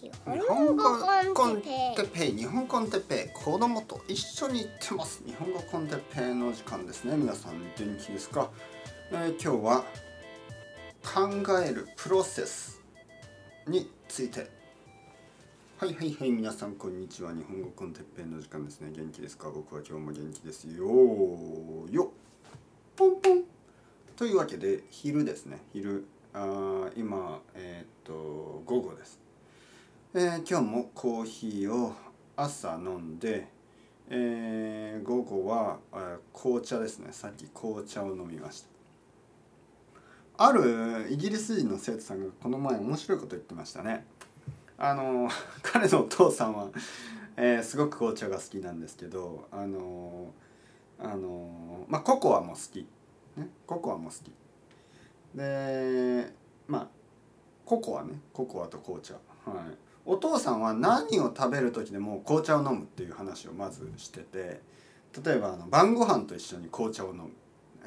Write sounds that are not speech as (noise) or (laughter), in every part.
日本語コンテンテッペイ日本コンテッペイ子供と一緒に行ってます。日本語コンテッペイの時間ですね。皆さん元気ですか、えー今日は考えるプロセスについて。はいはいはい皆さんこんにちは。日本語コンテッペイの時間ですね。元気ですか？僕は今日も元気ですよ。よポンポン。というわけで昼ですね。昼。あ今えーっと午後です。えー今日もコーヒーを朝飲んで、えー午後はあー紅茶ですね。さっき紅茶を飲みました。あるイギリス人の生徒さんがこの前面白いこと言ってましたね。あの (laughs) 彼のお父さんは、えーすごく紅茶が好きなんですけどあのあのまあココアも好き、ね、ココアも好き。でまあココアね。ココアと紅茶。はい。お父さんは何を食べる時でも紅茶を飲むっていう話をまずしてて例えばあの晩ご飯と一緒に紅茶を飲む。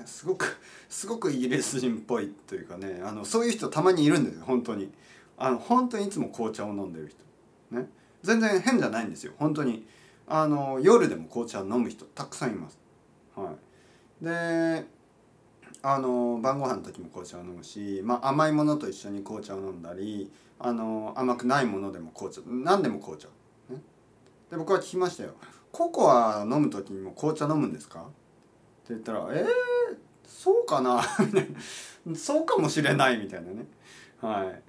すごくすごくイギリス人っぽいというかねあのそういう人たまにいるんですよ本当に。あの本当にいつも紅茶を飲んでる人。ね。全然変じゃないんですよ本当に。あの夜でも紅茶を飲む人たくさんいます。はい。であの晩ご飯の時も紅茶を飲むし、まあ、甘いものと一緒に紅茶を飲んだりあの甘くないものでも紅茶何でも紅茶、ね、で僕は聞きましたよ「ココア飲む時にも紅茶飲むんですか?」って言ったら「えー、そうかな?」「そうかもしれない」みたいなね。はい。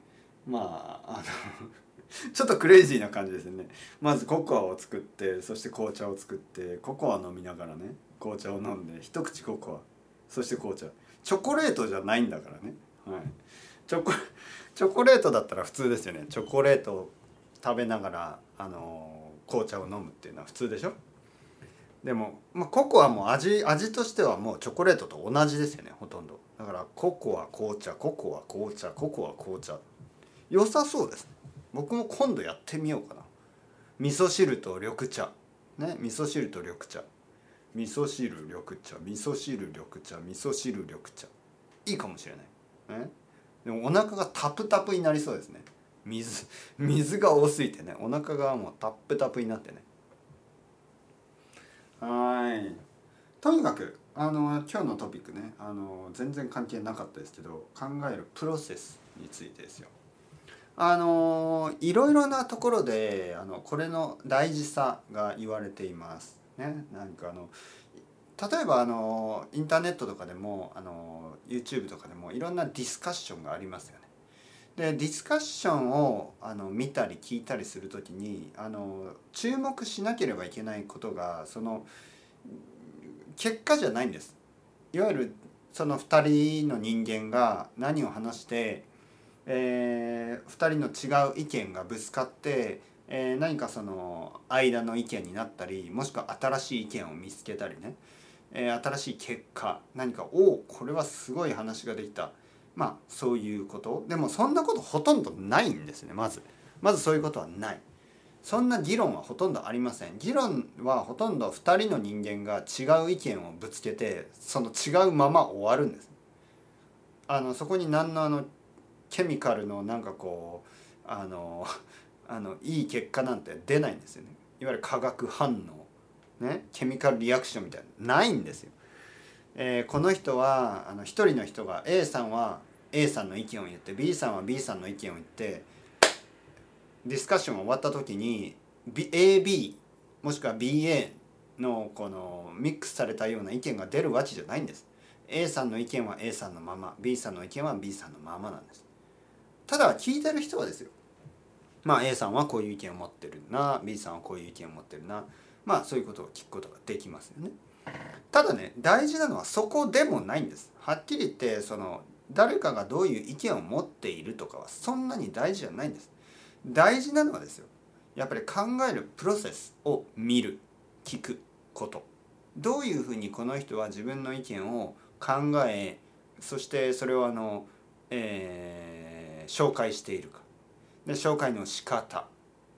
まああの (laughs) ちょっとクレイジーな感じですね。まずココアを作ってそして紅茶を作ってココア飲みながらね紅茶を飲んで一口ココアそして紅茶。チョコレートじゃないんだからね。はい。チョコ (laughs) チョコレートだったら普通ですよね。チョコレートを食べながらあの紅茶を飲むっていうのは普通でしょ。でも、まあ、ココアも味味としてはもうチョコレートと同じですよねほとんど。だからココア紅茶ココア紅茶ココア紅茶。良さそうです。僕も今度やってみようかな。味噌汁と緑茶。ね味噌汁と緑茶。味噌汁緑茶味噌汁緑茶味噌汁緑茶。いいかもしれない。ねでもお腹がタプタプになりそうですね。水水が多すぎてね。お腹がもうタップタプになってね。はい。とにかくあの今日のトピックね。あの全然関係なかったですけど考えるプロセスについてですよ。あのいろいろなところであのこれの大事さが言われています。ねなんかあの例えばあのインターネットとかでもあの YouTube とかでもいろんなディスカッションがありますよね。でディスカッションをあの見たり聞いたりする時にあの注目しなければいけないことがその結果じゃないんです。いわゆるその2人の人間が何を話して、えー、2人の違う意見がぶつかってえー何かその間の意見になったりもしくは新しい意見を見つけたりね、えー新しい結果何かおおこれはすごい話ができた。まあそういうこと。でもそんなことほとんどないんですねまず。まずそういうことはない。そんな議論はほとんどありません。議論はほとんど2人の人間が違う意見をぶつけてその違うまま終わるんです。あのそこに何のあのケミカルのなんかこうあのあのいい結果なんて出ないんですよね。いわゆる化学反応ねケミカルリアクションみたいなないんですよ、えーこの人はあの一人の人が A さんは A さんの意見を言って B さんは B さんの意見を言ってディスカッションが終わった時に B- AB もしくは BA のこのミックスされたような意見が出るわけじゃないんです。A さんの意見は A さんのまま B さんの意見は B さんのままなんです。ただ聞いてる人はですよ。まあ A さんはこういう意見を持ってるな B さんはこういう意見を持ってるなまあそういうことを聞くことができますよね。ただね大事なのはそこでもないんです。はっきり言ってその誰かがどういう意見を持っているとかはそんなに大事じゃないんです。大事なのはですよやっぱり考えるプロセスを見る聞くことどういうふうにこの人は自分の意見を考えそしてそれをあの、えー紹介しているかで紹介の仕方。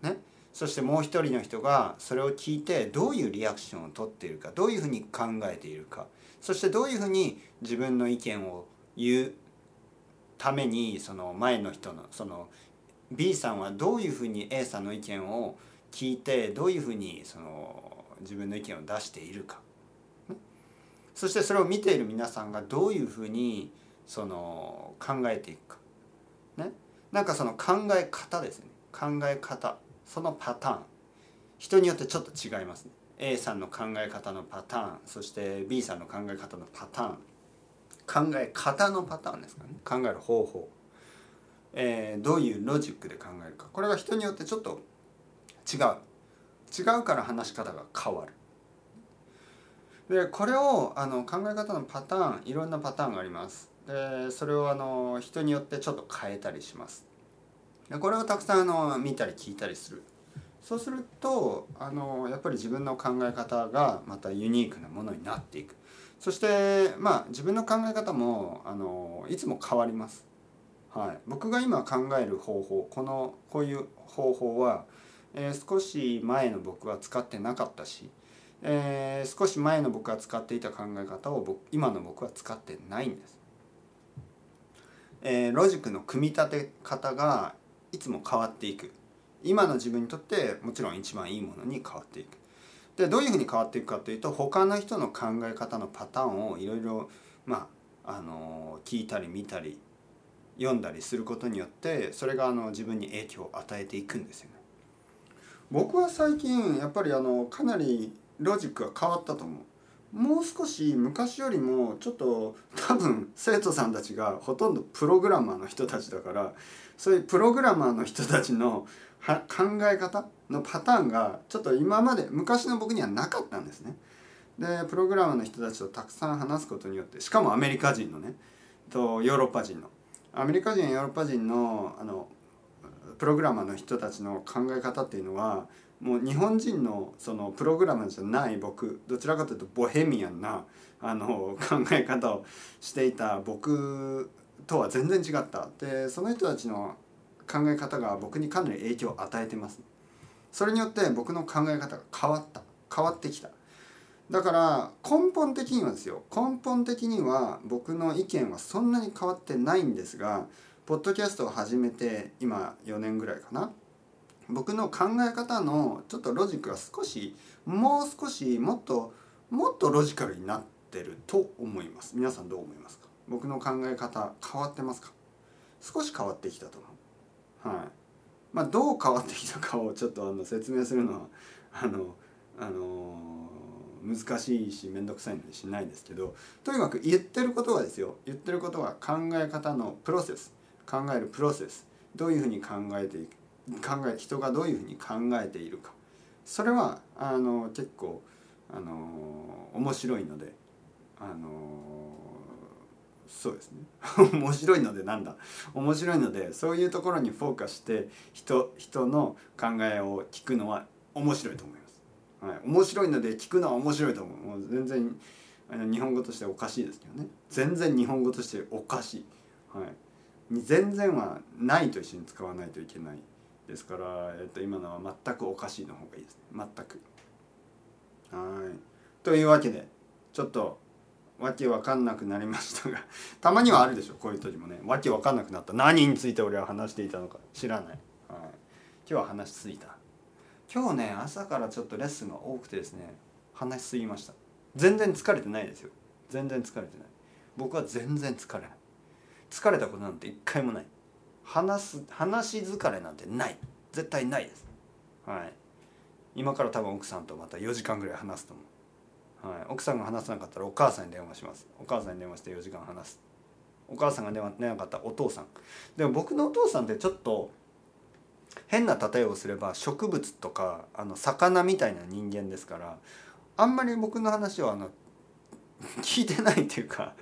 ね。そしてもう一人の人がそれを聞いてどういうリアクションをとっているかどういうふうに考えているか。そしてどういうふうに自分の意見を言うためにその前の人のその B さんはどういうふうに A さんの意見を聞いてどういうふうにその自分の意見を出しているか。そしてそれを見ている皆さんがどういうふうにその考えていくか。ね。なんかその考え方ですね。考え方。そのパターン。人によってちょっと違いますね。A さんの考え方のパターン。そして B さんの考え方のパターン。考え方のパターンですかね。考える方法、えー、どういうロジックで考えるか。これが人によってちょっと違う。違うから話し方が変わる。でこれをあの考え方のパターンいろんなパターンがあります。でそれをあの人によってちょっと変えたりします。でこれをたくさんあの見たり聞いたりする。そうするとあのやっぱり自分の考え方がまたユニークなものになっていく。そしてまあ自分の考え方もあのいつも変わります、はい、僕が今考える方法このこういう方法は、えー、少し前の僕は使ってなかったしえー、少し前の僕が使っていた考え方を僕今の僕は使ってないんです。えー、ロジックの組み立て方がいつも変わっていく今の自分にとってもちろん一番いいものに変わっていくでどういうふうに変わっていくかというと他の人の考え方のパターンをいろいろまああの聞いたり見たり読んだりすることによってそれがあの自分に影響を与えていくんですよね。僕は最近やっぱりあのかなりロジックが変わったと思う。もう少し昔よりもちょっと多分生徒さんたちがほとんどプログラマーの人たちだからそういうプログラマーの人たちの考え方のパターンがちょっと今まで昔の僕にはなかったんですね。でプログラマーの人たちとたくさん話すことによってしかもアメリカ人のねとヨーロッパ人のアメリカ人ヨーロッパ人のあのプログラマーの人たちの考え方っていうのはもう日本人のそのプログラマーじゃない僕どちらかというとボヘミアンなあの考え方をしていた僕とは全然違った。でその人たちの考え方が僕にかなり影響を与えてます。それによって僕の考え方が変わった。変わってきた。だから根本的にはですよ。根本的には僕の意見はそんなに変わってないんですがポッドキャストを始めて今4年ぐらいかな。僕の考え方のちょっとロジックが少しもう少しもっともっとロジカルになってると思います。皆さんどう思いますか？僕の考え方変わってますか？少し変わってきたと思う。はい。まあどう変わってきたかをちょっとあの説明するのは (laughs) あのあのー、難しいし面倒くさいのでしないですけどとにかく言ってることはですよ。言ってることは考え方のプロセス。考えるプロセス。どういうふうに考えていく考え人がどういうふうに考えているか。それはあの結構あの面白いのであのそうですね。(laughs) 面白いのでなんだ。面白いのでそういうところにフォーカスして人人の考えを聞くのは面白いと思います。はい、面白いので聞くのは面白いと思う。もう全然日本語としておかしいですけどね。全然日本語としておかしい。はい、全然はないと一緒に使わないといけない。ですから、えっと、今のは全くおかしいの方がいいです。ね全く。はい。というわけでちょっとわけわかんなくなりましたが (laughs) たまにはあるでしょこういう時もね。わけわかんなくなった。何について俺は話していたのか知らない、はい、今日は話しすぎた。今日ね朝からちょっとレッスンが多くてですね話しすぎました。全然疲れてないですよ。全然疲れてない。僕は全然疲れない。疲れたことなんて一回もない。話す話疲れなんてない。絶対ないです。はい。今から多分奥さんとまた4時間ぐらい話すと思う、はい、奥さんが話さなかったらお母さんに電話します。お母さんに電話して4時間話す。お母さんが電話出なかったらお父さん。でも僕のお父さんってちょっと変な例えをすれば植物とかあの魚みたいな人間ですからあんまり僕の話をあの聞いてないっていうか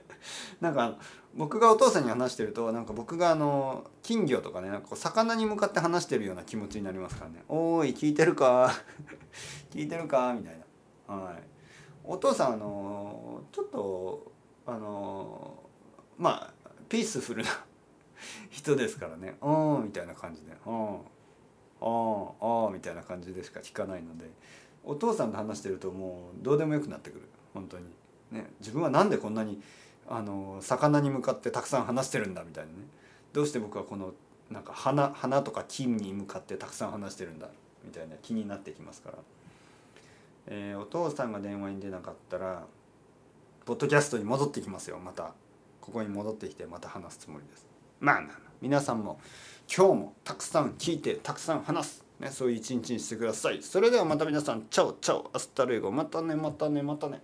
なんか僕がお父さんに話してるとなんか僕があの金魚とかねなんか魚に向かって話してるような気持ちになりますからね「おーい聞いてるか？(laughs) 聞いてるか?」みたいな、はい、お父さんあのちょっとあのまあピースフルな (laughs) 人ですからね「おー」みたいな感じで「おーおーおー」みたいな感じでしか聞かないので。お父さんと話してるともうどうでもよくなってくる。本当に。ね。自分はなんでこんなにあの魚に向かってたくさん話してるんだみたいなね。どうして僕はこのなんか花花とか木に向かってたくさん話してるんだみたいな気になってきますから、えー、お父さんが電話に出なかったらポッドキャストに戻ってきますよ。またここに戻ってきてまた話すつもりです。まあまあ。皆さんも今日もたくさん聞いてたくさん話す、ね、そういう一日にしてください。それではまた皆さんチャオチャオ。 hasta luego。またねまたねまたね。